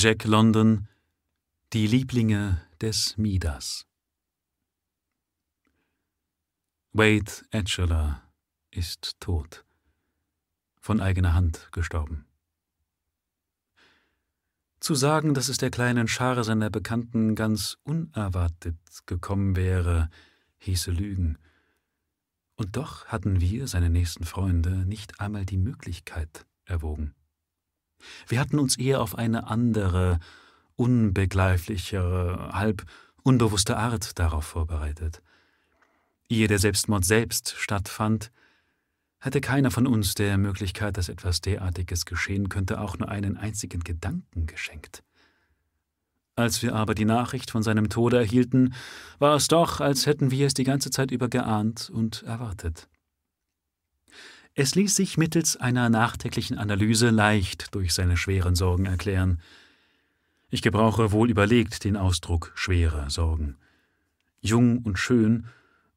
Jack London Die Lieblinge des Midas Wade Atchler ist tot, von eigener Hand gestorben. Zu sagen, dass es der kleinen Schar seiner Bekannten ganz unerwartet gekommen wäre, hieße Lügen. Und doch hatten wir, seine nächsten Freunde, nicht einmal die Möglichkeit erwogen. Wir hatten uns eher auf eine andere, unbegreiflichere, halb unbewusste Art darauf vorbereitet. Ehe der Selbstmord selbst stattfand, hatte keiner von uns der Möglichkeit, dass etwas derartiges geschehen könnte, auch nur einen einzigen Gedanken geschenkt. Als wir aber die Nachricht von seinem Tode erhielten, war es doch, als hätten wir es die ganze Zeit über geahnt und erwartet. Es ließ sich mittels einer nachträglichen Analyse leicht durch seine schweren Sorgen erklären. Ich gebrauche wohl überlegt den Ausdruck schwere Sorgen. Jung und schön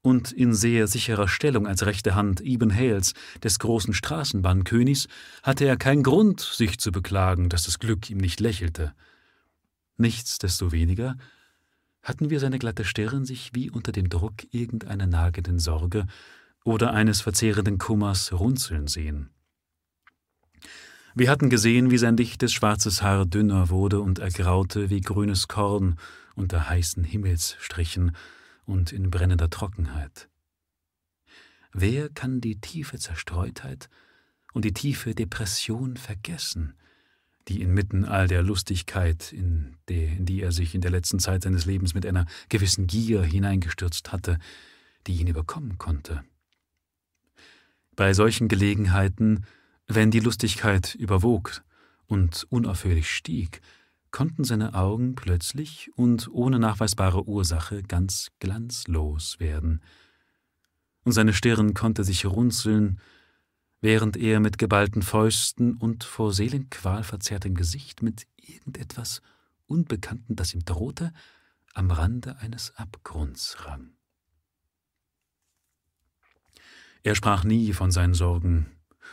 und in sehr sicherer Stellung als rechte Hand Eben Hales, des großen Straßenbahnkönigs, hatte er keinen Grund, sich zu beklagen, dass das Glück ihm nicht lächelte. Nichtsdestoweniger hatten wir seine glatte Stirn sich wie unter dem Druck irgendeiner nagenden Sorge oder eines verzehrenden Kummers runzeln sehen. Wir hatten gesehen, wie sein dichtes schwarzes Haar dünner wurde und ergraute wie grünes Korn unter heißen Himmelsstrichen, und in brennender Trockenheit. Wer kann die tiefe Zerstreutheit und die tiefe Depression vergessen, die inmitten all der Lustigkeit, in die, in die er sich in der letzten Zeit seines Lebens mit einer gewissen Gier hineingestürzt hatte, die ihn überkommen konnte? Bei solchen Gelegenheiten, wenn die Lustigkeit überwog und unaufhörlich stieg, konnten seine Augen plötzlich und ohne nachweisbare Ursache ganz glanzlos werden, und seine Stirn konnte sich runzeln, während er mit geballten Fäusten und vor Seelenqual verzerrtem Gesicht mit irgendetwas Unbekannten, das ihm drohte, am Rande eines Abgrunds rang. Er sprach nie von seinen Sorgen,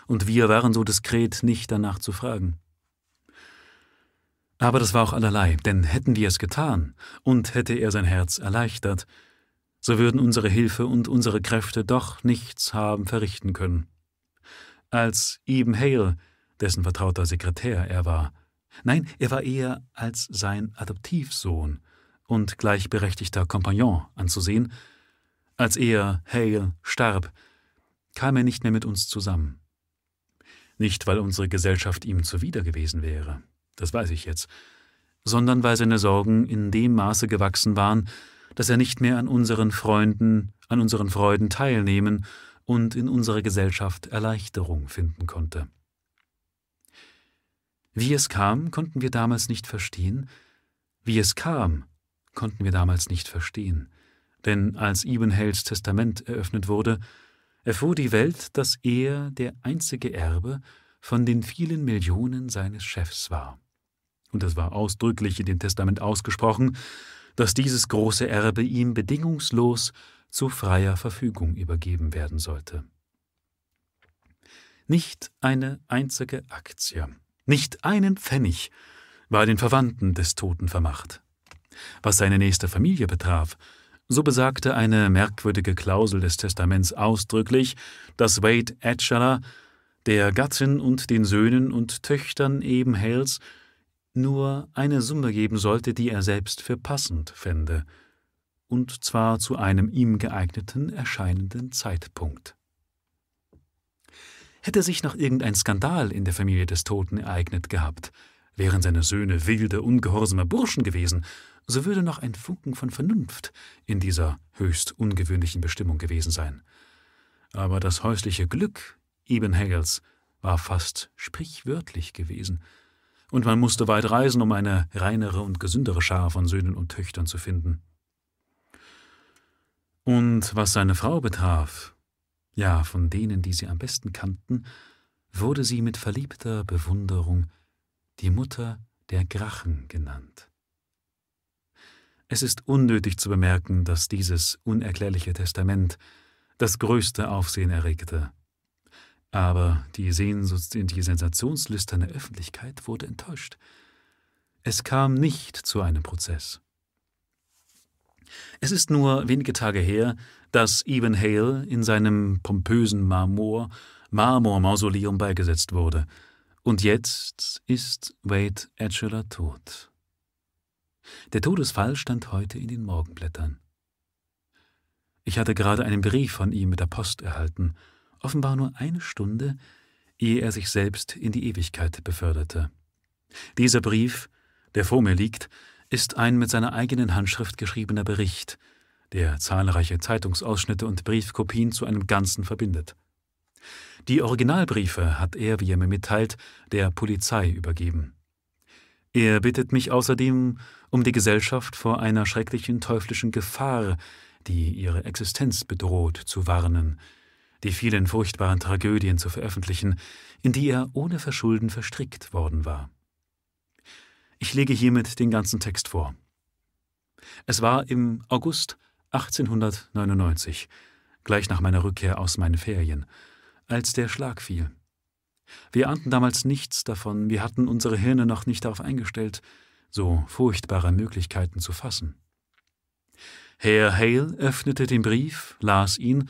und wir waren so diskret, nicht danach zu fragen. Aber das war auch allerlei, denn hätten wir es getan und hätte er sein Herz erleichtert, so würden unsere Hilfe und unsere Kräfte doch nichts haben verrichten können. Als Eben Hale, dessen vertrauter Sekretär er war, nein, er war eher als sein Adoptivsohn und gleichberechtigter Kompagnon anzusehen, als er, Hale, starb, kam er nicht mehr mit uns zusammen. Nicht, weil unsere Gesellschaft ihm zuwider gewesen wäre das weiß ich jetzt, sondern weil seine Sorgen in dem Maße gewachsen waren, dass er nicht mehr an unseren Freunden, an unseren Freuden teilnehmen und in unserer Gesellschaft Erleichterung finden konnte. Wie es kam, konnten wir damals nicht verstehen. Wie es kam, konnten wir damals nicht verstehen. Denn als Ibenhales Testament eröffnet wurde, erfuhr die Welt, dass er der einzige Erbe von den vielen Millionen seines Chefs war und es war ausdrücklich in dem Testament ausgesprochen, dass dieses große Erbe ihm bedingungslos zu freier Verfügung übergeben werden sollte. Nicht eine einzige Aktie, nicht einen Pfennig war den Verwandten des Toten vermacht. Was seine nächste Familie betraf, so besagte eine merkwürdige Klausel des Testaments ausdrücklich, dass Wade Atchler der Gattin und den Söhnen und Töchtern eben Hales nur eine Summe geben sollte, die er selbst für passend fände, und zwar zu einem ihm geeigneten erscheinenden Zeitpunkt. Hätte sich noch irgendein Skandal in der Familie des Toten ereignet gehabt, wären seine Söhne wilde, ungehorsame Burschen gewesen, so würde noch ein Funken von Vernunft in dieser höchst ungewöhnlichen Bestimmung gewesen sein. Aber das häusliche Glück Eben Hegels war fast sprichwörtlich gewesen, und man musste weit reisen, um eine reinere und gesündere Schar von Söhnen und Töchtern zu finden. Und was seine Frau betraf, ja, von denen, die sie am besten kannten, wurde sie mit verliebter Bewunderung die Mutter der Grachen genannt. Es ist unnötig zu bemerken, dass dieses unerklärliche Testament das größte Aufsehen erregte aber die Sehnsucht in die sensationslüsterne Öffentlichkeit wurde enttäuscht. Es kam nicht zu einem Prozess. Es ist nur wenige Tage her, dass Eben Hale in seinem pompösen Marmor Marmormausoleum beigesetzt wurde. Und jetzt ist Wade Atchiller tot. Der Todesfall stand heute in den Morgenblättern. Ich hatte gerade einen Brief von ihm mit der Post erhalten, offenbar nur eine Stunde, ehe er sich selbst in die Ewigkeit beförderte. Dieser Brief, der vor mir liegt, ist ein mit seiner eigenen Handschrift geschriebener Bericht, der zahlreiche Zeitungsausschnitte und Briefkopien zu einem Ganzen verbindet. Die Originalbriefe hat er, wie er mir mitteilt, der Polizei übergeben. Er bittet mich außerdem um die Gesellschaft vor einer schrecklichen teuflischen Gefahr, die ihre Existenz bedroht, zu warnen, die vielen furchtbaren Tragödien zu veröffentlichen, in die er ohne Verschulden verstrickt worden war. Ich lege hiermit den ganzen Text vor. Es war im August 1899, gleich nach meiner Rückkehr aus meinen Ferien, als der Schlag fiel. Wir ahnten damals nichts davon, wir hatten unsere Hirne noch nicht darauf eingestellt, so furchtbare Möglichkeiten zu fassen. Herr Hale öffnete den Brief, las ihn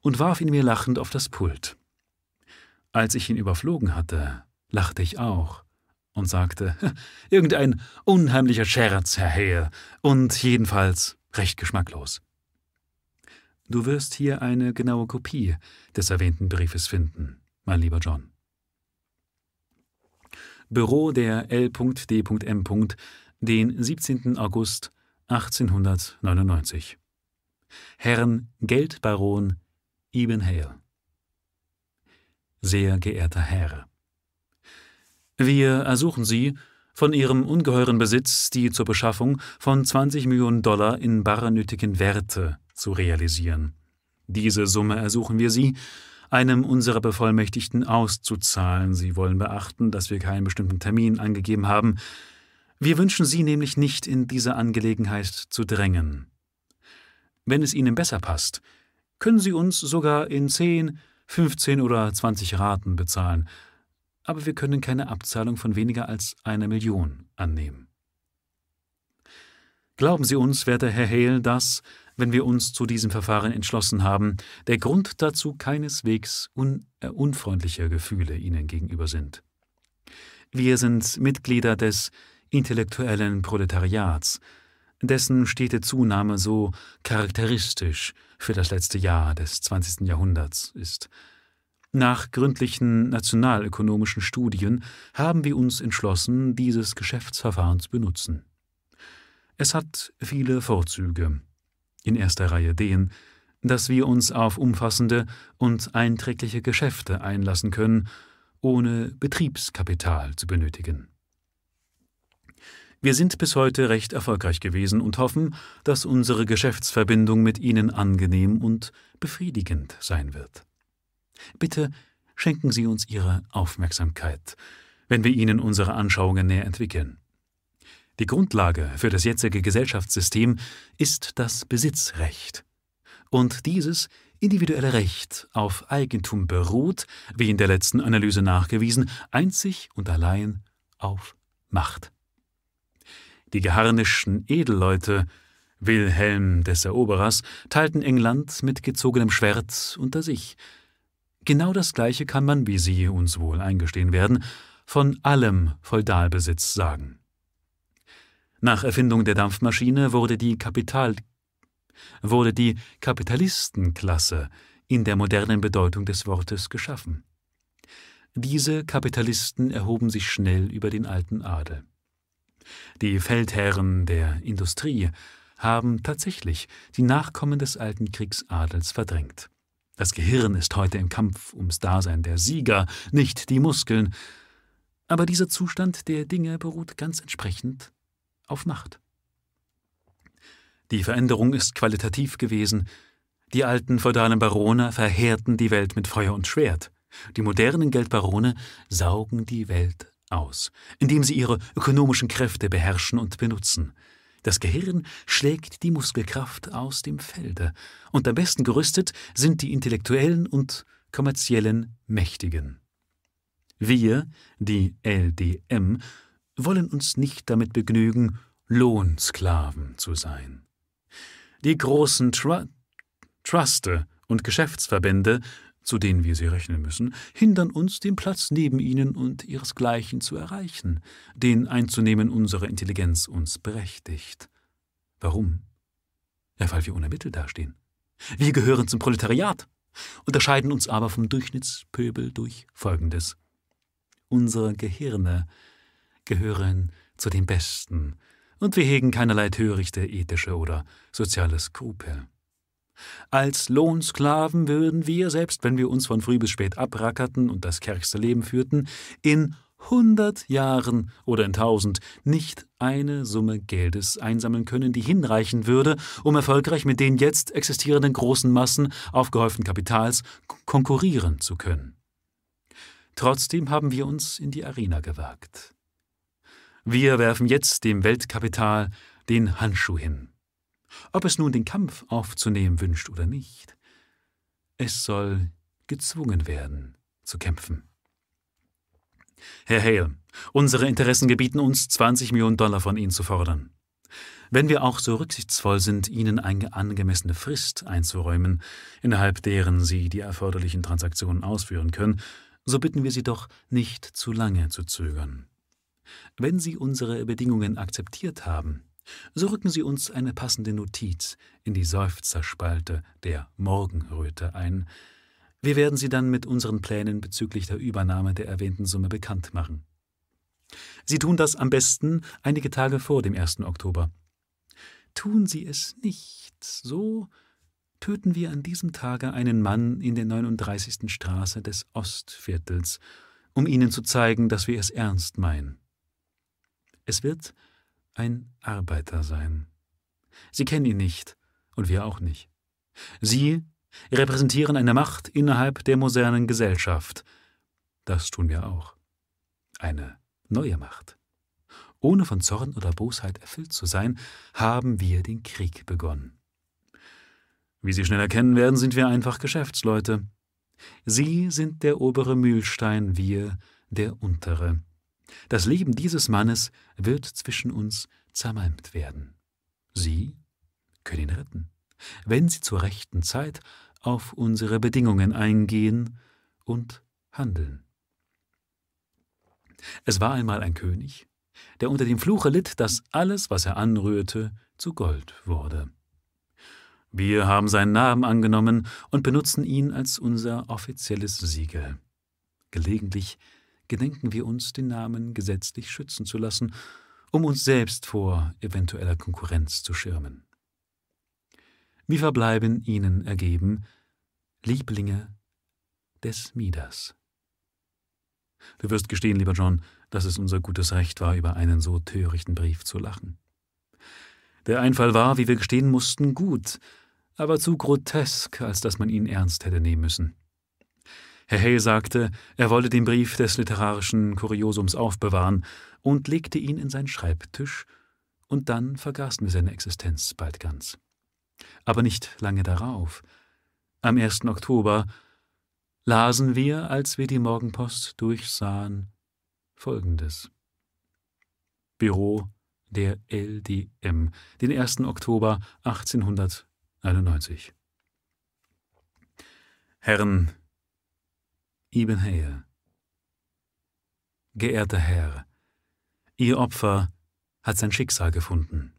und warf ihn mir lachend auf das Pult. Als ich ihn überflogen hatte, lachte ich auch und sagte, irgendein unheimlicher Scherz, Herr Hale, und jedenfalls recht geschmacklos. Du wirst hier eine genaue Kopie des erwähnten Briefes finden, mein lieber John. Büro der L.D.M. den 17. August 1899. Herrn Geldbaron Eben Hale. Sehr geehrter Herr, wir ersuchen Sie, von Ihrem ungeheuren Besitz die zur Beschaffung von 20 Millionen Dollar in bare nötigen Werte zu realisieren. Diese Summe ersuchen wir Sie, einem unserer Bevollmächtigten auszuzahlen. Sie wollen beachten, dass wir keinen bestimmten Termin angegeben haben. Wir wünschen Sie nämlich nicht in dieser Angelegenheit zu drängen. Wenn es Ihnen besser passt, können Sie uns sogar in zehn, fünfzehn oder zwanzig Raten bezahlen, aber wir können keine Abzahlung von weniger als einer Million annehmen. Glauben Sie uns, werter Herr Hale, dass, wenn wir uns zu diesem Verfahren entschlossen haben, der Grund dazu keineswegs un äh, unfreundliche Gefühle Ihnen gegenüber sind. Wir sind Mitglieder des intellektuellen Proletariats, dessen stete Zunahme so charakteristisch für das letzte Jahr des 20. Jahrhunderts ist. Nach gründlichen nationalökonomischen Studien haben wir uns entschlossen, dieses Geschäftsverfahren zu benutzen. Es hat viele Vorzüge. In erster Reihe den, dass wir uns auf umfassende und einträgliche Geschäfte einlassen können, ohne Betriebskapital zu benötigen. Wir sind bis heute recht erfolgreich gewesen und hoffen, dass unsere Geschäftsverbindung mit Ihnen angenehm und befriedigend sein wird. Bitte schenken Sie uns Ihre Aufmerksamkeit, wenn wir Ihnen unsere Anschauungen näher entwickeln. Die Grundlage für das jetzige Gesellschaftssystem ist das Besitzrecht. Und dieses individuelle Recht auf Eigentum beruht, wie in der letzten Analyse nachgewiesen, einzig und allein auf Macht. Die geharnischten Edelleute Wilhelm des Eroberers teilten England mit gezogenem Schwert unter sich, Genau das Gleiche kann man, wie Sie uns wohl eingestehen werden, von allem Feudalbesitz sagen. Nach Erfindung der Dampfmaschine wurde die, Kapital wurde die Kapitalistenklasse in der modernen Bedeutung des Wortes geschaffen. Diese Kapitalisten erhoben sich schnell über den alten Adel. Die Feldherren der Industrie haben tatsächlich die Nachkommen des alten Kriegsadels verdrängt. Das Gehirn ist heute im Kampf ums Dasein der Sieger, nicht die Muskeln. Aber dieser Zustand der Dinge beruht ganz entsprechend auf Macht. Die Veränderung ist qualitativ gewesen. Die alten feudalen Barone verheerten die Welt mit Feuer und Schwert. Die modernen Geldbarone saugen die Welt aus, indem sie ihre ökonomischen Kräfte beherrschen und benutzen. Das Gehirn schlägt die Muskelkraft aus dem Felde, und am besten gerüstet sind die intellektuellen und kommerziellen Mächtigen. Wir, die LDM, wollen uns nicht damit begnügen, Lohnsklaven zu sein. Die großen Tru Truste und Geschäftsverbände, zu denen wir sie rechnen müssen, hindern uns, den Platz neben ihnen und ihresgleichen zu erreichen, den einzunehmen unsere Intelligenz uns berechtigt. Warum? Ja, weil wir ohne Mittel dastehen. Wir gehören zum Proletariat, unterscheiden uns aber vom Durchschnittspöbel durch Folgendes. Unsere Gehirne gehören zu den Besten, und wir hegen keinerlei törichte ethische oder soziale Skrupel. Als Lohnsklaven würden wir, selbst wenn wir uns von früh bis spät abrackerten und das kärgste Leben führten, in hundert Jahren oder in tausend nicht eine Summe Geldes einsammeln können, die hinreichen würde, um erfolgreich mit den jetzt existierenden großen Massen aufgehäuften Kapitals konkurrieren zu können. Trotzdem haben wir uns in die Arena gewagt. Wir werfen jetzt dem Weltkapital den Handschuh hin. Ob es nun den Kampf aufzunehmen wünscht oder nicht, es soll gezwungen werden zu kämpfen. Herr Hale, unsere Interessen gebieten uns, 20 Millionen Dollar von Ihnen zu fordern. Wenn wir auch so rücksichtsvoll sind, Ihnen eine angemessene Frist einzuräumen, innerhalb deren Sie die erforderlichen Transaktionen ausführen können, so bitten wir Sie doch, nicht zu lange zu zögern. Wenn Sie unsere Bedingungen akzeptiert haben, so rücken Sie uns eine passende Notiz in die Seufzerspalte der Morgenröte ein, wir werden Sie dann mit unseren Plänen bezüglich der Übernahme der erwähnten Summe bekannt machen. Sie tun das am besten einige Tage vor dem 1. Oktober. Tun Sie es nicht, so töten wir an diesem Tage einen Mann in der 39. Straße des Ostviertels, um Ihnen zu zeigen, dass wir es ernst meinen. Es wird ein Arbeiter sein. Sie kennen ihn nicht, und wir auch nicht. Sie repräsentieren eine Macht innerhalb der modernen Gesellschaft. Das tun wir auch. Eine neue Macht. Ohne von Zorn oder Bosheit erfüllt zu sein, haben wir den Krieg begonnen. Wie Sie schnell erkennen werden, sind wir einfach Geschäftsleute. Sie sind der obere Mühlstein, wir der untere. Das Leben dieses Mannes wird zwischen uns zermalmt werden. Sie können ihn retten, wenn Sie zur rechten Zeit auf unsere Bedingungen eingehen und handeln. Es war einmal ein König, der unter dem Fluche litt, dass alles, was er anrührte, zu Gold wurde. Wir haben seinen Namen angenommen und benutzen ihn als unser offizielles Siegel. Gelegentlich gedenken wir uns, den Namen gesetzlich schützen zu lassen, um uns selbst vor eventueller Konkurrenz zu schirmen. Wir verbleiben ihnen ergeben, Lieblinge des Midas. Du wirst gestehen, lieber John, dass es unser gutes Recht war, über einen so törichten Brief zu lachen. Der Einfall war, wie wir gestehen mussten, gut, aber zu grotesk, als dass man ihn ernst hätte nehmen müssen. Herr Hay sagte, er wolle den Brief des literarischen Kuriosums aufbewahren und legte ihn in seinen Schreibtisch, und dann vergaßen wir seine Existenz bald ganz. Aber nicht lange darauf, am 1. Oktober, lasen wir, als wir die Morgenpost durchsahen, Folgendes. Büro der LDM, den 1. Oktober 1891. Herren Ibn Hayr. Geehrter Herr, Ihr Opfer hat sein Schicksal gefunden.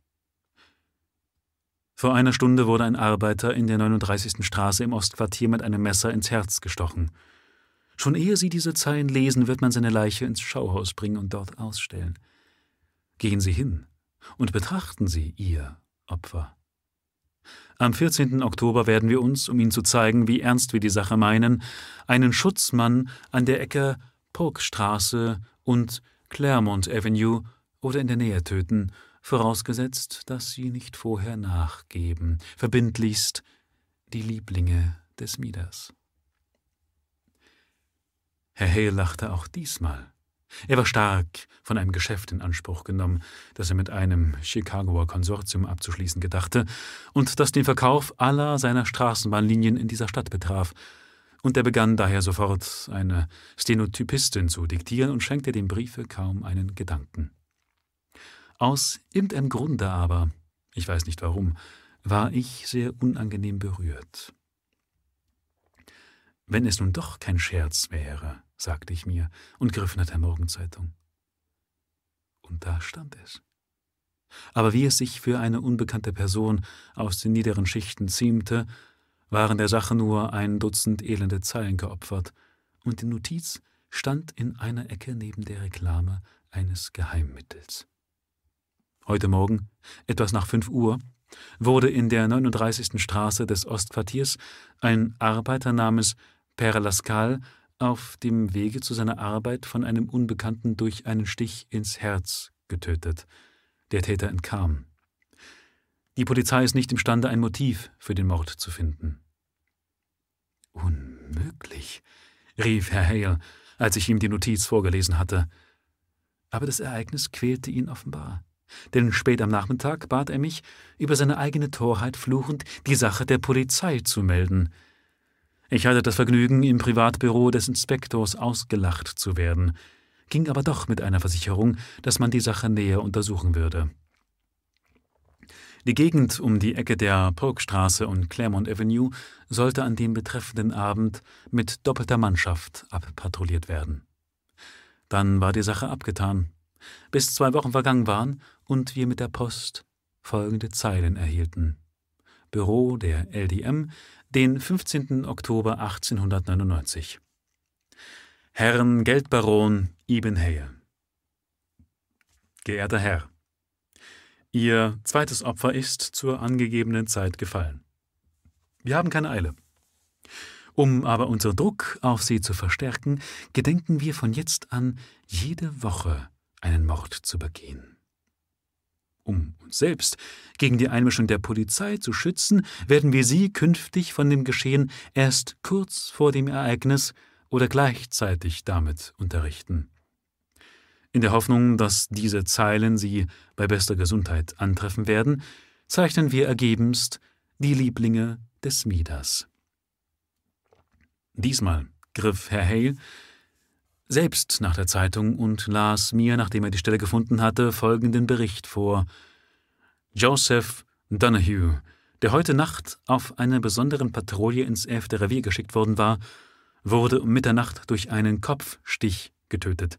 Vor einer Stunde wurde ein Arbeiter in der 39. Straße im Ostquartier mit einem Messer ins Herz gestochen. Schon ehe Sie diese Zeilen lesen, wird man seine Leiche ins Schauhaus bringen und dort ausstellen. Gehen Sie hin und betrachten Sie Ihr Opfer. Am 14. Oktober werden wir uns, um Ihnen zu zeigen, wie ernst wir die Sache meinen, einen Schutzmann an der Ecke Polkstraße und Claremont Avenue oder in der Nähe töten vorausgesetzt, dass sie nicht vorher nachgeben, verbindlichst die Lieblinge des Midas. Herr Hale lachte auch diesmal. Er war stark von einem Geschäft in Anspruch genommen, das er mit einem Chicagoer Konsortium abzuschließen gedachte und das den Verkauf aller seiner Straßenbahnlinien in dieser Stadt betraf, und er begann daher sofort eine Stenotypistin zu diktieren und schenkte dem Briefe kaum einen Gedanken. Aus irgendeinem Grunde aber, ich weiß nicht warum, war ich sehr unangenehm berührt. Wenn es nun doch kein Scherz wäre, sagte ich mir und griff nach der Morgenzeitung. Und da stand es. Aber wie es sich für eine unbekannte Person aus den niederen Schichten ziemte, waren der Sache nur ein Dutzend elende Zeilen geopfert, und die Notiz stand in einer Ecke neben der Reklame eines Geheimmittels. Heute Morgen, etwas nach fünf Uhr, wurde in der 39. Straße des Ostquartiers ein Arbeiter namens Père Lascal auf dem Wege zu seiner Arbeit von einem Unbekannten durch einen Stich ins Herz getötet. Der Täter entkam. Die Polizei ist nicht imstande, ein Motiv für den Mord zu finden. Unmöglich, rief Herr Hale, als ich ihm die Notiz vorgelesen hatte. Aber das Ereignis quälte ihn offenbar. Denn spät am Nachmittag bat er mich, über seine eigene Torheit fluchend die Sache der Polizei zu melden. Ich hatte das Vergnügen, im Privatbüro des Inspektors ausgelacht zu werden, ging aber doch mit einer Versicherung, dass man die Sache näher untersuchen würde. Die Gegend um die Ecke der Polkstraße und Claremont Avenue sollte an dem betreffenden Abend mit doppelter Mannschaft abpatrouilliert werden. Dann war die Sache abgetan, bis zwei Wochen vergangen waren und wir mit der Post folgende Zeilen erhielten. Büro der LDM, den 15. Oktober 1899. Herrn Geldbaron Ibn Hale. Geehrter Herr, Ihr zweites Opfer ist zur angegebenen Zeit gefallen. Wir haben keine Eile. Um aber unseren Druck auf Sie zu verstärken, gedenken wir von jetzt an, jede Woche einen Mord zu begehen. Um uns selbst gegen die Einmischung der Polizei zu schützen, werden wir Sie künftig von dem Geschehen erst kurz vor dem Ereignis oder gleichzeitig damit unterrichten. In der Hoffnung, dass diese Zeilen Sie bei bester Gesundheit antreffen werden, zeichnen wir ergebenst die Lieblinge des Midas. Diesmal griff Herr Hale selbst nach der Zeitung und las mir, nachdem er die Stelle gefunden hatte, folgenden Bericht vor. Joseph Donahue, der heute Nacht auf einer besonderen Patrouille ins 11. Revier geschickt worden war, wurde um Mitternacht durch einen Kopfstich getötet.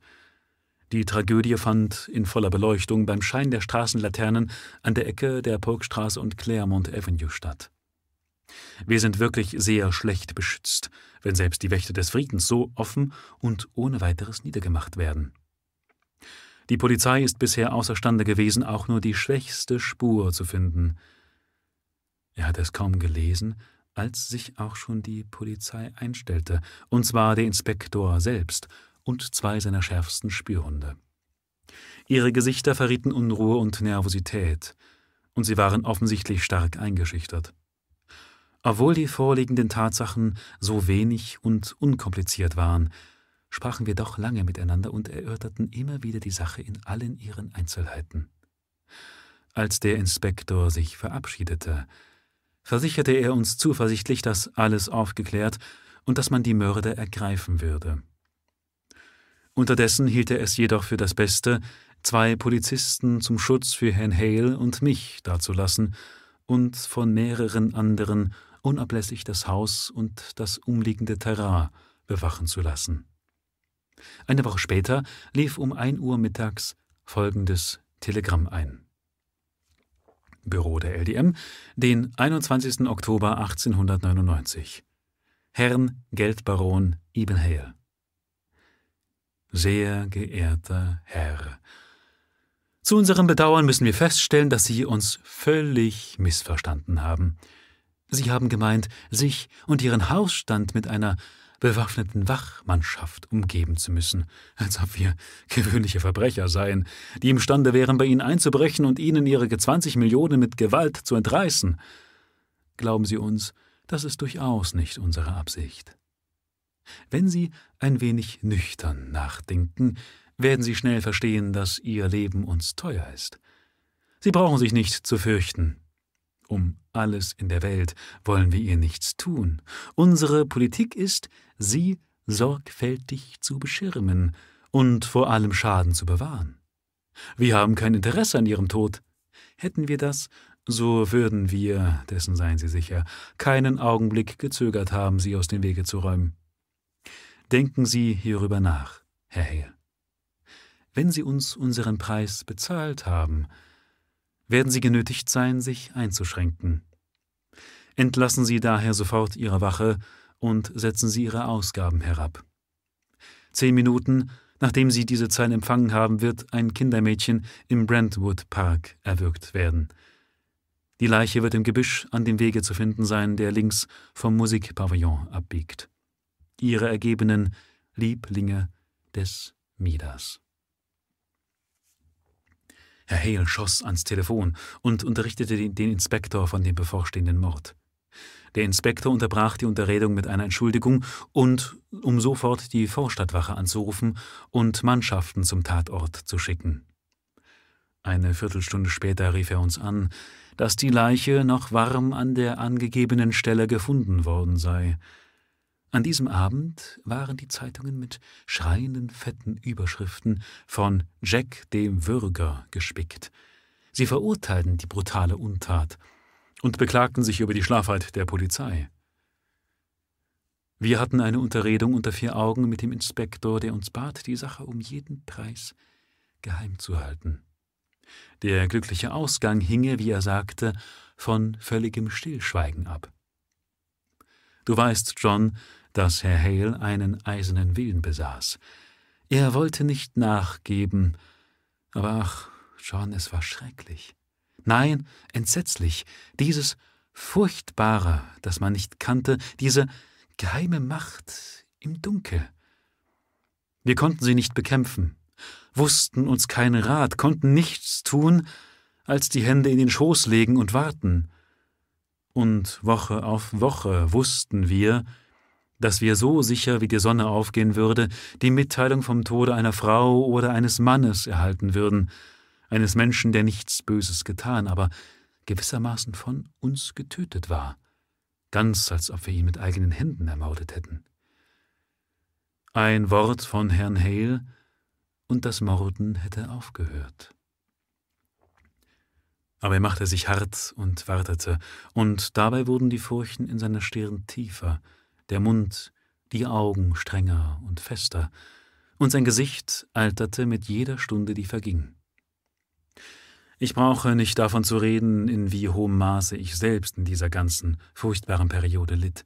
Die Tragödie fand in voller Beleuchtung beim Schein der Straßenlaternen an der Ecke der Polkstraße und Claremont Avenue statt. Wir sind wirklich sehr schlecht beschützt, wenn selbst die Wächter des Friedens so offen und ohne weiteres niedergemacht werden. Die Polizei ist bisher außerstande gewesen, auch nur die schwächste Spur zu finden. Er hatte es kaum gelesen, als sich auch schon die Polizei einstellte, und zwar der Inspektor selbst und zwei seiner schärfsten Spürhunde. Ihre Gesichter verrieten Unruhe und Nervosität, und sie waren offensichtlich stark eingeschüchtert. Obwohl die vorliegenden Tatsachen so wenig und unkompliziert waren, sprachen wir doch lange miteinander und erörterten immer wieder die Sache in allen ihren Einzelheiten. Als der Inspektor sich verabschiedete, versicherte er uns zuversichtlich, dass alles aufgeklärt und dass man die Mörder ergreifen würde. Unterdessen hielt er es jedoch für das Beste, zwei Polizisten zum Schutz für Herrn Hale und mich dazulassen und von mehreren anderen unablässig das Haus und das umliegende Terrain bewachen zu lassen. Eine Woche später lief um ein Uhr mittags folgendes Telegramm ein. Büro der LDM, den 21. Oktober 1899. Herrn Geldbaron Ibn Hale. Sehr geehrter Herr, zu unserem Bedauern müssen wir feststellen, dass Sie uns völlig missverstanden haben. Sie haben gemeint, sich und Ihren Hausstand mit einer bewaffneten Wachmannschaft umgeben zu müssen, als ob wir gewöhnliche Verbrecher seien, die imstande wären, bei Ihnen einzubrechen und Ihnen Ihre zwanzig Millionen mit Gewalt zu entreißen. Glauben Sie uns, das ist durchaus nicht unsere Absicht. Wenn Sie ein wenig nüchtern nachdenken, werden Sie schnell verstehen, dass Ihr Leben uns teuer ist. Sie brauchen sich nicht zu fürchten. Um alles in der Welt wollen wir ihr nichts tun. Unsere Politik ist, sie sorgfältig zu beschirmen und vor allem Schaden zu bewahren. Wir haben kein Interesse an Ihrem Tod. Hätten wir das, so würden wir, dessen seien Sie sicher, keinen Augenblick gezögert haben, Sie aus dem Wege zu räumen. Denken Sie hierüber nach, Herr Hale. Wenn Sie uns unseren Preis bezahlt haben, werden Sie genötigt sein, sich einzuschränken. Entlassen Sie daher sofort Ihre Wache und setzen Sie Ihre Ausgaben herab. Zehn Minuten, nachdem Sie diese Zahl empfangen haben, wird ein Kindermädchen im Brentwood Park erwürgt werden. Die Leiche wird im Gebüsch an dem Wege zu finden sein, der links vom Musikpavillon abbiegt. Ihre ergebenen Lieblinge des Midas. Herr Hale schoss ans Telefon und unterrichtete den Inspektor von dem bevorstehenden Mord. Der Inspektor unterbrach die Unterredung mit einer Entschuldigung und um sofort die Vorstadtwache anzurufen und Mannschaften zum Tatort zu schicken. Eine Viertelstunde später rief er uns an, dass die Leiche noch warm an der angegebenen Stelle gefunden worden sei. An diesem Abend waren die Zeitungen mit schreienden, fetten Überschriften von Jack dem Würger gespickt. Sie verurteilten die brutale Untat und beklagten sich über die Schlafheit der Polizei. Wir hatten eine Unterredung unter vier Augen mit dem Inspektor, der uns bat, die Sache um jeden Preis geheim zu halten. Der glückliche Ausgang hinge, wie er sagte, von völligem Stillschweigen ab. Du weißt, John, dass Herr Hale einen eisernen Willen besaß. Er wollte nicht nachgeben, aber ach, John, es war schrecklich. Nein, entsetzlich. Dieses Furchtbare, das man nicht kannte, diese geheime Macht im Dunkel. Wir konnten sie nicht bekämpfen, wussten uns keinen Rat, konnten nichts tun, als die Hände in den Schoß legen und warten. Und Woche auf Woche wussten wir, dass wir so sicher wie die Sonne aufgehen würde, die Mitteilung vom Tode einer Frau oder eines Mannes erhalten würden, eines Menschen, der nichts Böses getan, aber gewissermaßen von uns getötet war, ganz als ob wir ihn mit eigenen Händen ermordet hätten. Ein Wort von Herrn Hale, und das Morden hätte aufgehört. Aber er machte sich hart und wartete, und dabei wurden die Furchen in seiner Stirn tiefer, der Mund, die Augen strenger und fester, und sein Gesicht alterte mit jeder Stunde, die verging. Ich brauche nicht davon zu reden, in wie hohem Maße ich selbst in dieser ganzen furchtbaren Periode litt.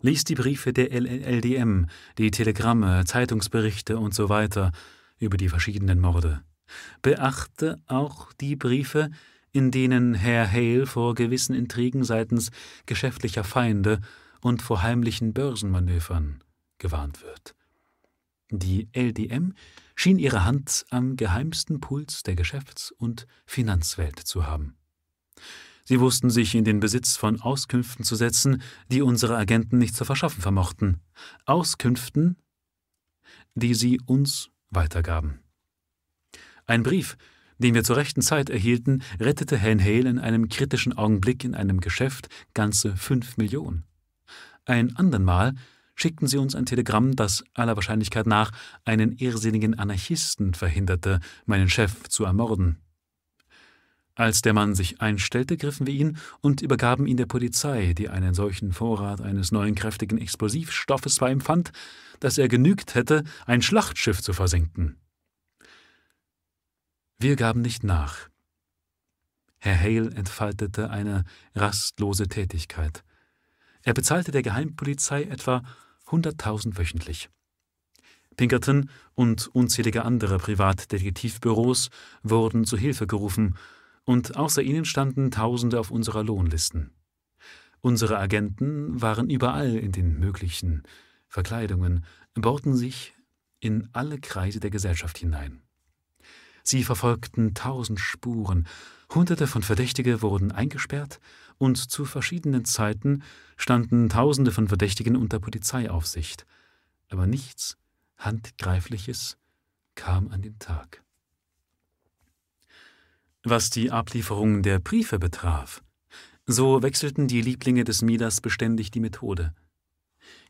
Lies die Briefe der LDM, die Telegramme, Zeitungsberichte und so weiter über die verschiedenen Morde. Beachte auch die Briefe, in denen Herr Hale vor gewissen Intrigen seitens geschäftlicher Feinde und vor heimlichen Börsenmanövern gewarnt wird. Die LDM schien ihre Hand am geheimsten Puls der Geschäfts- und Finanzwelt zu haben. Sie wussten sich in den Besitz von Auskünften zu setzen, die unsere Agenten nicht zu verschaffen vermochten. Auskünften, die sie uns weitergaben. Ein Brief, den wir zur rechten Zeit erhielten, rettete Herrn Hale in einem kritischen Augenblick in einem Geschäft ganze fünf Millionen. Ein andernmal schickten sie uns ein Telegramm, das aller Wahrscheinlichkeit nach einen irrsinnigen Anarchisten verhinderte, meinen Chef zu ermorden. Als der Mann sich einstellte, griffen wir ihn und übergaben ihn der Polizei, die einen solchen Vorrat eines neuen kräftigen Explosivstoffes bei ihm fand, dass er genügt hätte, ein Schlachtschiff zu versenken. Wir gaben nicht nach. Herr Hale entfaltete eine rastlose Tätigkeit. Er bezahlte der Geheimpolizei etwa 100.000 wöchentlich. Pinkerton und unzählige andere Privatdetektivbüros wurden zu Hilfe gerufen, und außer ihnen standen Tausende auf unserer Lohnlisten. Unsere Agenten waren überall in den möglichen Verkleidungen, bohrten sich in alle Kreise der Gesellschaft hinein. Sie verfolgten tausend Spuren, Hunderte von Verdächtige wurden eingesperrt und zu verschiedenen Zeiten standen Tausende von Verdächtigen unter Polizeiaufsicht, aber nichts Handgreifliches kam an den Tag. Was die Ablieferung der Briefe betraf, so wechselten die Lieblinge des Midas beständig die Methode.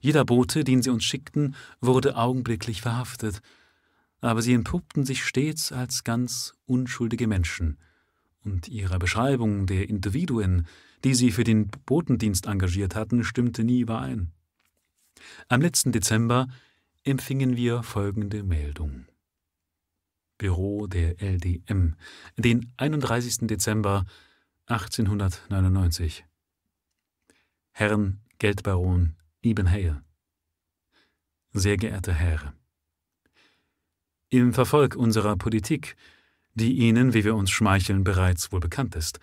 Jeder Bote, den sie uns schickten, wurde augenblicklich verhaftet, aber sie entpuppten sich stets als ganz unschuldige Menschen, und ihre Beschreibung der Individuen, die sie für den Botendienst engagiert hatten, stimmte nie überein. Am letzten Dezember empfingen wir folgende Meldung. Büro der LDM, den 31. Dezember 1899. Herrn Geldbaron Ibenheyer. Sehr geehrter Herr, im Verfolg unserer Politik, die Ihnen, wie wir uns schmeicheln, bereits wohl bekannt ist,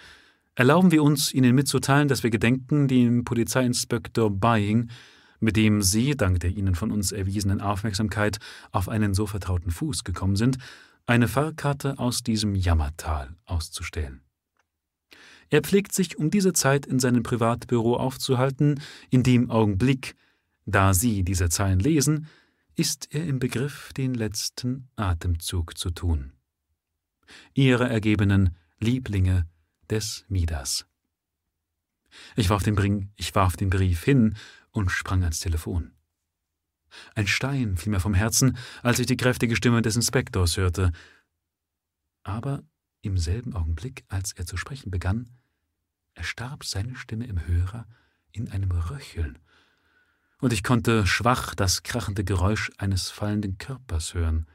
erlauben wir uns, Ihnen mitzuteilen, dass wir gedenken, dem Polizeiinspektor Bying, mit dem Sie, dank der Ihnen von uns erwiesenen Aufmerksamkeit, auf einen so vertrauten Fuß gekommen sind, eine Fahrkarte aus diesem Jammertal auszustellen. Er pflegt sich um diese Zeit in seinem Privatbüro aufzuhalten, in dem Augenblick, da Sie diese Zeilen lesen, ist er im Begriff, den letzten Atemzug zu tun. Ihre ergebenen Lieblinge des Midas. Ich warf, den Bring, ich warf den Brief hin und sprang ans Telefon. Ein Stein fiel mir vom Herzen, als ich die kräftige Stimme des Inspektors hörte. Aber im selben Augenblick, als er zu sprechen begann, erstarb seine Stimme im Hörer in einem Röcheln und ich konnte schwach das krachende Geräusch eines fallenden Körpers hören.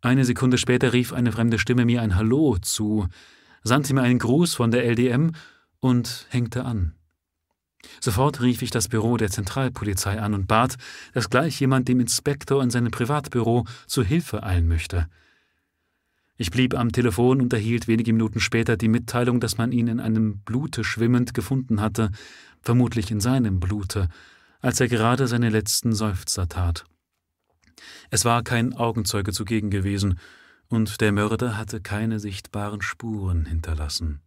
Eine Sekunde später rief eine fremde Stimme mir ein Hallo zu, sandte mir einen Gruß von der LDM und hängte an. Sofort rief ich das Büro der Zentralpolizei an und bat, dass gleich jemand dem Inspektor in seinem Privatbüro zu Hilfe eilen möchte. Ich blieb am Telefon und erhielt wenige Minuten später die Mitteilung, dass man ihn in einem Blute schwimmend gefunden hatte, vermutlich in seinem Blute, als er gerade seine letzten Seufzer tat. Es war kein Augenzeuge zugegen gewesen, und der Mörder hatte keine sichtbaren Spuren hinterlassen.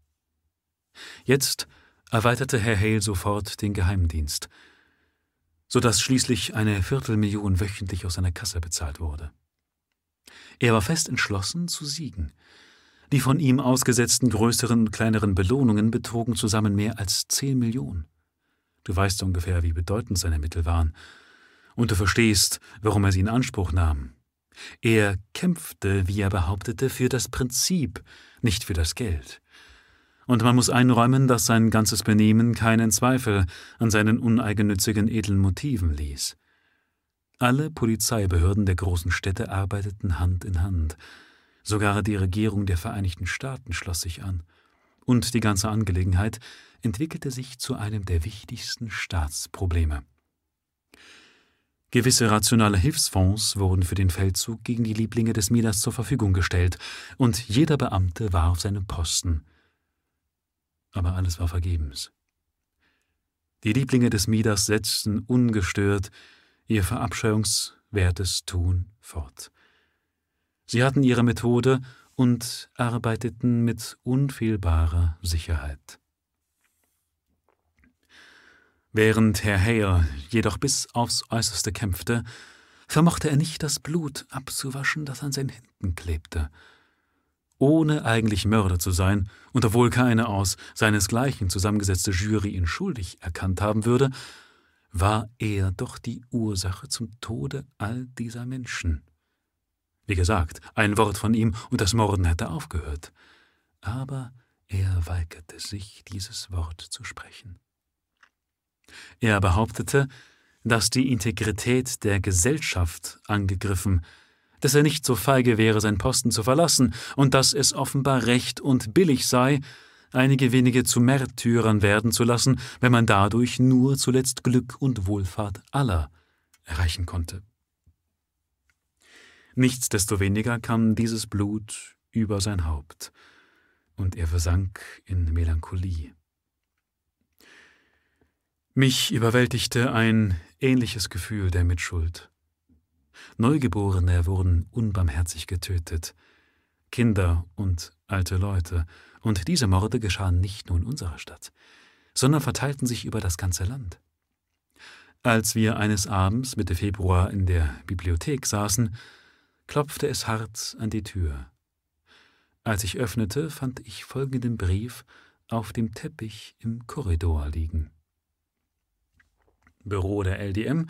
Jetzt erweiterte Herr Hale sofort den Geheimdienst, so dass schließlich eine Viertelmillion wöchentlich aus seiner Kasse bezahlt wurde. Er war fest entschlossen zu siegen. Die von ihm ausgesetzten größeren und kleineren Belohnungen betrugen zusammen mehr als zehn Millionen. Du weißt ungefähr, wie bedeutend seine Mittel waren. Und du verstehst, warum er sie in Anspruch nahm. Er kämpfte, wie er behauptete, für das Prinzip, nicht für das Geld. Und man muss einräumen, dass sein ganzes Benehmen keinen Zweifel an seinen uneigennützigen edlen Motiven ließ. Alle Polizeibehörden der großen Städte arbeiteten Hand in Hand. Sogar die Regierung der Vereinigten Staaten schloss sich an. Und die ganze Angelegenheit entwickelte sich zu einem der wichtigsten Staatsprobleme. Gewisse rationale Hilfsfonds wurden für den Feldzug gegen die Lieblinge des Midas zur Verfügung gestellt, und jeder Beamte war auf seinem Posten. Aber alles war vergebens. Die Lieblinge des Midas setzten ungestört ihr verabscheuungswertes Tun fort. Sie hatten ihre Methode und arbeiteten mit unfehlbarer Sicherheit. Während Herr Heyer jedoch bis aufs Äußerste kämpfte, vermochte er nicht das Blut abzuwaschen, das an seinen Händen klebte. Ohne eigentlich Mörder zu sein, und obwohl keine aus seinesgleichen zusammengesetzte Jury ihn schuldig erkannt haben würde, war er doch die Ursache zum Tode all dieser Menschen. Wie gesagt, ein Wort von ihm und das Morden hätte aufgehört. Aber er weigerte sich, dieses Wort zu sprechen. Er behauptete, dass die Integrität der Gesellschaft angegriffen, dass er nicht so feige wäre, seinen Posten zu verlassen und dass es offenbar recht und billig sei, einige wenige zu Märtyrern werden zu lassen, wenn man dadurch nur zuletzt Glück und Wohlfahrt aller erreichen konnte. Nichtsdestoweniger kam dieses Blut über sein Haupt, und er versank in Melancholie. Mich überwältigte ein ähnliches Gefühl der Mitschuld. Neugeborene wurden unbarmherzig getötet, Kinder und alte Leute, und diese Morde geschahen nicht nur in unserer Stadt, sondern verteilten sich über das ganze Land. Als wir eines Abends Mitte Februar in der Bibliothek saßen, klopfte es hart an die Tür. Als ich öffnete, fand ich folgenden Brief auf dem Teppich im Korridor liegen. Büro der LDM,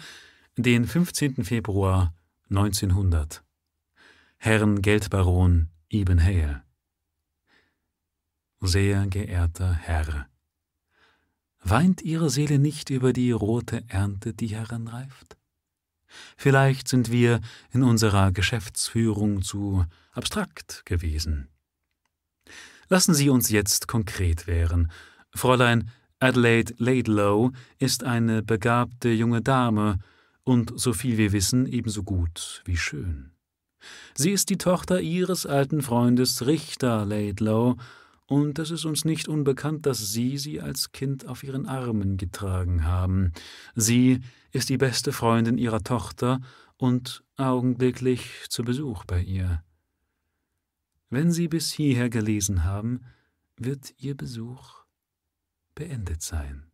den 15. Februar 1900. Herrn Geldbaron Ibn Hale. Sehr geehrter Herr, weint Ihre Seele nicht über die rote Ernte, die heranreift? Vielleicht sind wir in unserer Geschäftsführung zu abstrakt gewesen. Lassen Sie uns jetzt konkret werden. Fräulein Adelaide Laidlow ist eine begabte junge Dame und, so viel wir wissen, ebenso gut wie schön. Sie ist die Tochter Ihres alten Freundes Richter Laidlow, und es ist uns nicht unbekannt, dass Sie sie als Kind auf Ihren Armen getragen haben. Sie ist die beste Freundin Ihrer Tochter und augenblicklich zu Besuch bei ihr. Wenn Sie bis hierher gelesen haben, wird Ihr Besuch beendet sein.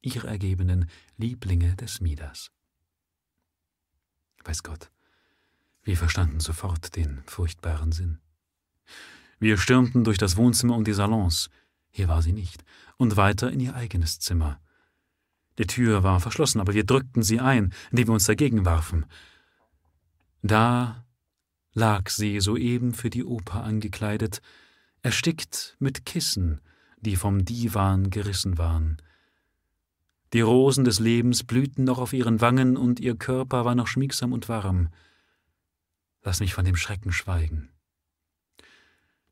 Ihre ergebenen Lieblinge des Midas. Weiß Gott, wir verstanden sofort den furchtbaren Sinn. Wir stürmten durch das Wohnzimmer und die Salons, hier war sie nicht, und weiter in ihr eigenes Zimmer. Die Tür war verschlossen, aber wir drückten sie ein, indem wir uns dagegen warfen. Da lag sie soeben für die Oper angekleidet, erstickt mit Kissen, die vom Divan gerissen waren. Die Rosen des Lebens blühten noch auf ihren Wangen und ihr Körper war noch schmiegsam und warm. Lass mich von dem Schrecken schweigen.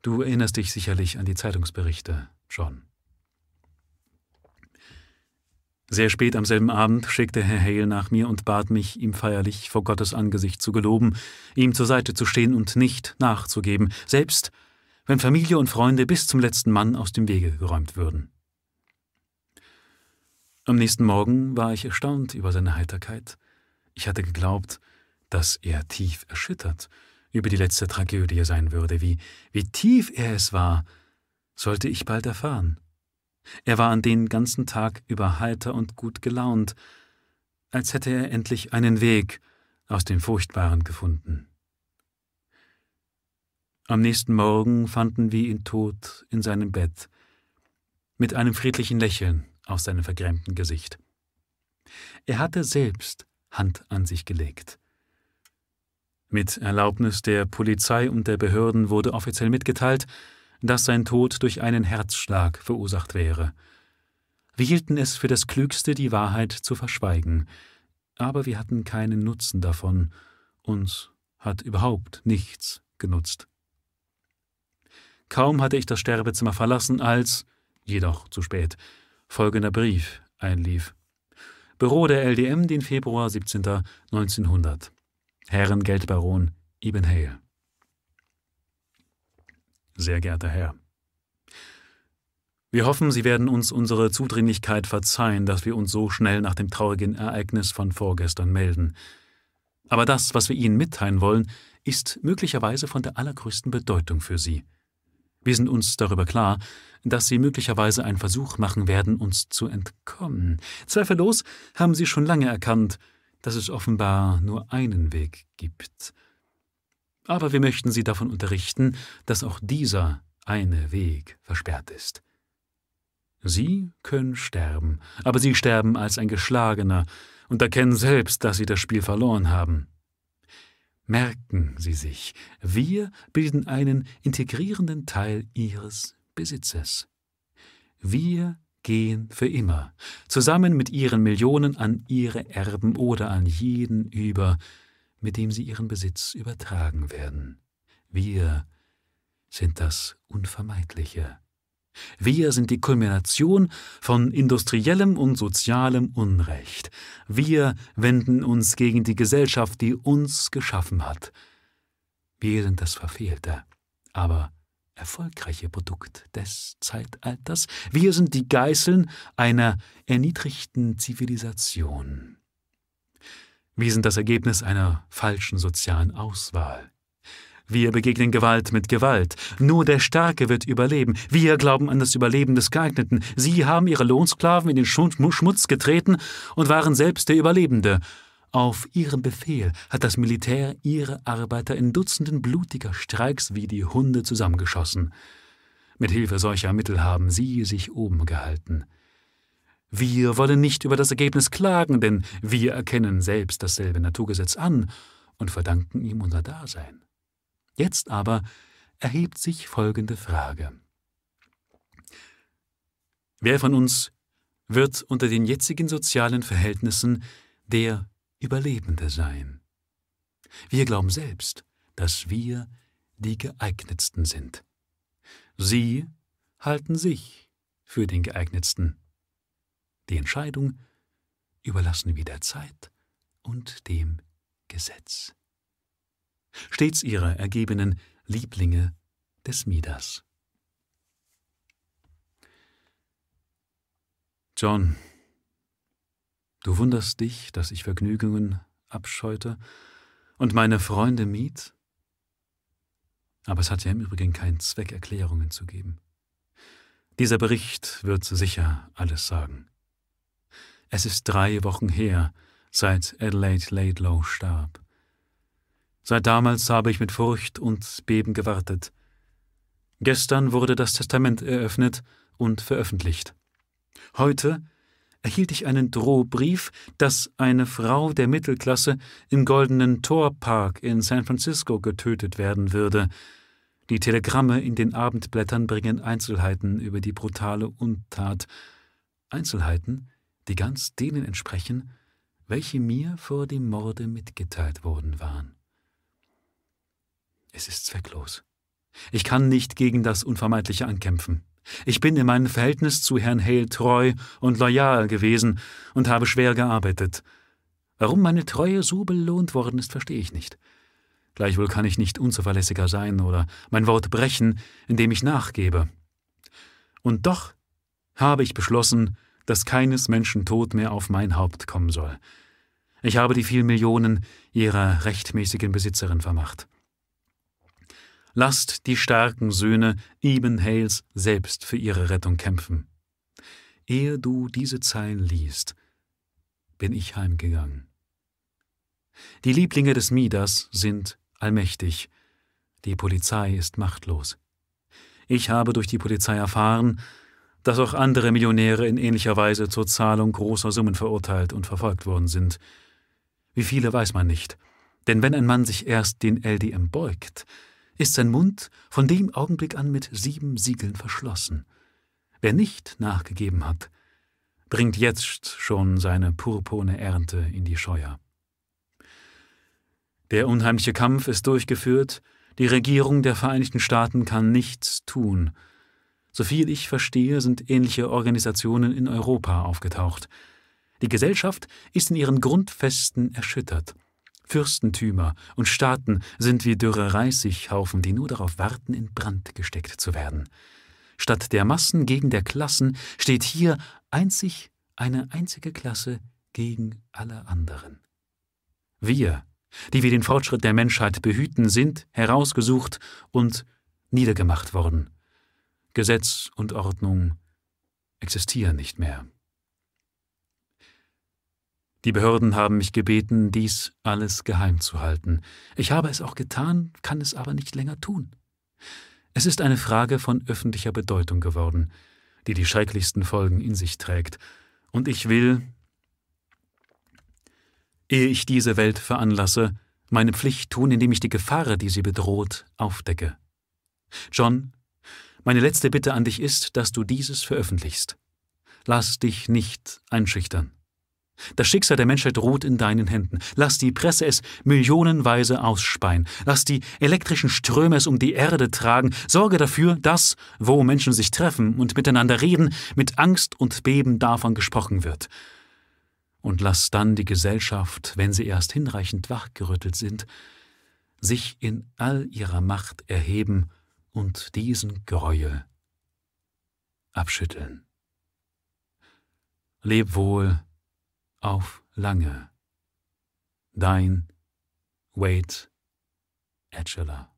Du erinnerst dich sicherlich an die Zeitungsberichte, John. Sehr spät am selben Abend schickte Herr Hale nach mir und bat mich, ihm feierlich vor Gottes Angesicht zu geloben, ihm zur Seite zu stehen und nicht nachzugeben, selbst wenn Familie und Freunde bis zum letzten Mann aus dem Wege geräumt würden. Am nächsten Morgen war ich erstaunt über seine Heiterkeit. Ich hatte geglaubt, dass er tief erschüttert über die letzte Tragödie sein würde. Wie, wie tief er es war, sollte ich bald erfahren. Er war an den ganzen Tag über heiter und gut gelaunt, als hätte er endlich einen Weg aus dem Furchtbaren gefunden. Am nächsten Morgen fanden wir ihn tot in seinem Bett, mit einem friedlichen Lächeln auf seinem vergrämten Gesicht. Er hatte selbst Hand an sich gelegt. Mit Erlaubnis der Polizei und der Behörden wurde offiziell mitgeteilt, dass sein Tod durch einen Herzschlag verursacht wäre. Wir hielten es für das Klügste, die Wahrheit zu verschweigen, aber wir hatten keinen Nutzen davon, uns hat überhaupt nichts genutzt. Kaum hatte ich das Sterbezimmer verlassen, als, jedoch zu spät, folgender Brief einlief. Büro der LDM, den Februar 17. 1900. Herren Geldbaron Ibn Hale. Sehr geehrter Herr, wir hoffen, Sie werden uns unsere Zudringlichkeit verzeihen, dass wir uns so schnell nach dem traurigen Ereignis von vorgestern melden. Aber das, was wir Ihnen mitteilen wollen, ist möglicherweise von der allergrößten Bedeutung für Sie. Wir sind uns darüber klar, dass Sie möglicherweise einen Versuch machen werden, uns zu entkommen. Zweifellos haben Sie schon lange erkannt, dass es offenbar nur einen Weg gibt. Aber wir möchten Sie davon unterrichten, dass auch dieser eine Weg versperrt ist. Sie können sterben, aber Sie sterben als ein Geschlagener und erkennen selbst, dass Sie das Spiel verloren haben. Merken Sie sich, wir bilden einen integrierenden Teil Ihres Besitzes. Wir gehen für immer, zusammen mit Ihren Millionen an Ihre Erben oder an jeden über, mit dem Sie Ihren Besitz übertragen werden. Wir sind das Unvermeidliche. Wir sind die Kulmination von industriellem und sozialem Unrecht. Wir wenden uns gegen die Gesellschaft, die uns geschaffen hat. Wir sind das verfehlte, aber erfolgreiche Produkt des Zeitalters. Wir sind die Geißeln einer erniedrigten Zivilisation. Wir sind das Ergebnis einer falschen sozialen Auswahl. Wir begegnen Gewalt mit Gewalt. Nur der Starke wird überleben. Wir glauben an das Überleben des Geeigneten. Sie haben ihre Lohnsklaven in den Schmutz getreten und waren selbst der Überlebende. Auf ihren Befehl hat das Militär ihre Arbeiter in Dutzenden blutiger Streiks wie die Hunde zusammengeschossen. Mit Hilfe solcher Mittel haben sie sich oben gehalten. Wir wollen nicht über das Ergebnis klagen, denn wir erkennen selbst dasselbe Naturgesetz an und verdanken ihm unser Dasein. Jetzt aber erhebt sich folgende Frage. Wer von uns wird unter den jetzigen sozialen Verhältnissen der Überlebende sein? Wir glauben selbst, dass wir die geeignetsten sind. Sie halten sich für den geeignetsten. Die Entscheidung überlassen wir der Zeit und dem Gesetz. Stets ihre ergebenen Lieblinge des Midas. John, du wunderst dich, dass ich Vergnügungen abscheute und meine Freunde mied? Aber es hat ja im Übrigen keinen Zweck, Erklärungen zu geben. Dieser Bericht wird sicher alles sagen. Es ist drei Wochen her, seit Adelaide Laidlow starb. Seit damals habe ich mit Furcht und Beben gewartet. Gestern wurde das Testament eröffnet und veröffentlicht. Heute erhielt ich einen Drohbrief, dass eine Frau der Mittelklasse im Goldenen Torpark in San Francisco getötet werden würde. Die Telegramme in den Abendblättern bringen Einzelheiten über die brutale Untat. Einzelheiten, die ganz denen entsprechen, welche mir vor dem Morde mitgeteilt worden waren. Es ist zwecklos. Ich kann nicht gegen das Unvermeidliche ankämpfen. Ich bin in meinem Verhältnis zu Herrn Hale treu und loyal gewesen und habe schwer gearbeitet. Warum meine Treue so belohnt worden ist, verstehe ich nicht. Gleichwohl kann ich nicht unzuverlässiger sein oder mein Wort brechen, indem ich nachgebe. Und doch habe ich beschlossen, dass keines Menschen Tod mehr auf mein Haupt kommen soll. Ich habe die vielen Millionen ihrer rechtmäßigen Besitzerin vermacht. Lasst die starken Söhne Eben Hales selbst für ihre Rettung kämpfen. Ehe du diese Zeilen liest, bin ich heimgegangen. Die Lieblinge des Midas sind allmächtig, die Polizei ist machtlos. Ich habe durch die Polizei erfahren, dass auch andere Millionäre in ähnlicher Weise zur Zahlung großer Summen verurteilt und verfolgt worden sind. Wie viele weiß man nicht, denn wenn ein Mann sich erst den LDM beugt, ist sein Mund von dem Augenblick an mit sieben Siegeln verschlossen. Wer nicht nachgegeben hat, bringt jetzt schon seine purpurne Ernte in die Scheuer. Der unheimliche Kampf ist durchgeführt, die Regierung der Vereinigten Staaten kann nichts tun. Soviel ich verstehe, sind ähnliche Organisationen in Europa aufgetaucht. Die Gesellschaft ist in ihren Grundfesten erschüttert. Fürstentümer und Staaten sind wie dürre Reisighaufen, die nur darauf warten, in Brand gesteckt zu werden. Statt der Massen gegen der Klassen steht hier einzig eine einzige Klasse gegen alle anderen. Wir, die wir den Fortschritt der Menschheit behüten, sind herausgesucht und niedergemacht worden. Gesetz und Ordnung existieren nicht mehr. Die Behörden haben mich gebeten, dies alles geheim zu halten. Ich habe es auch getan, kann es aber nicht länger tun. Es ist eine Frage von öffentlicher Bedeutung geworden, die die schrecklichsten Folgen in sich trägt, und ich will, ehe ich diese Welt veranlasse, meine Pflicht tun, indem ich die Gefahr, die sie bedroht, aufdecke. John, meine letzte Bitte an dich ist, dass du dieses veröffentlichst. Lass dich nicht einschüchtern. Das Schicksal der Menschheit ruht in deinen Händen. Lass die Presse es millionenweise ausspeien. Lass die elektrischen Ströme es um die Erde tragen. Sorge dafür, dass, wo Menschen sich treffen und miteinander reden, mit Angst und Beben davon gesprochen wird. Und lass dann die Gesellschaft, wenn sie erst hinreichend wachgerüttelt sind, sich in all ihrer Macht erheben und diesen Gräuel abschütteln. Leb wohl, auf lange. Dein Wade Etcheler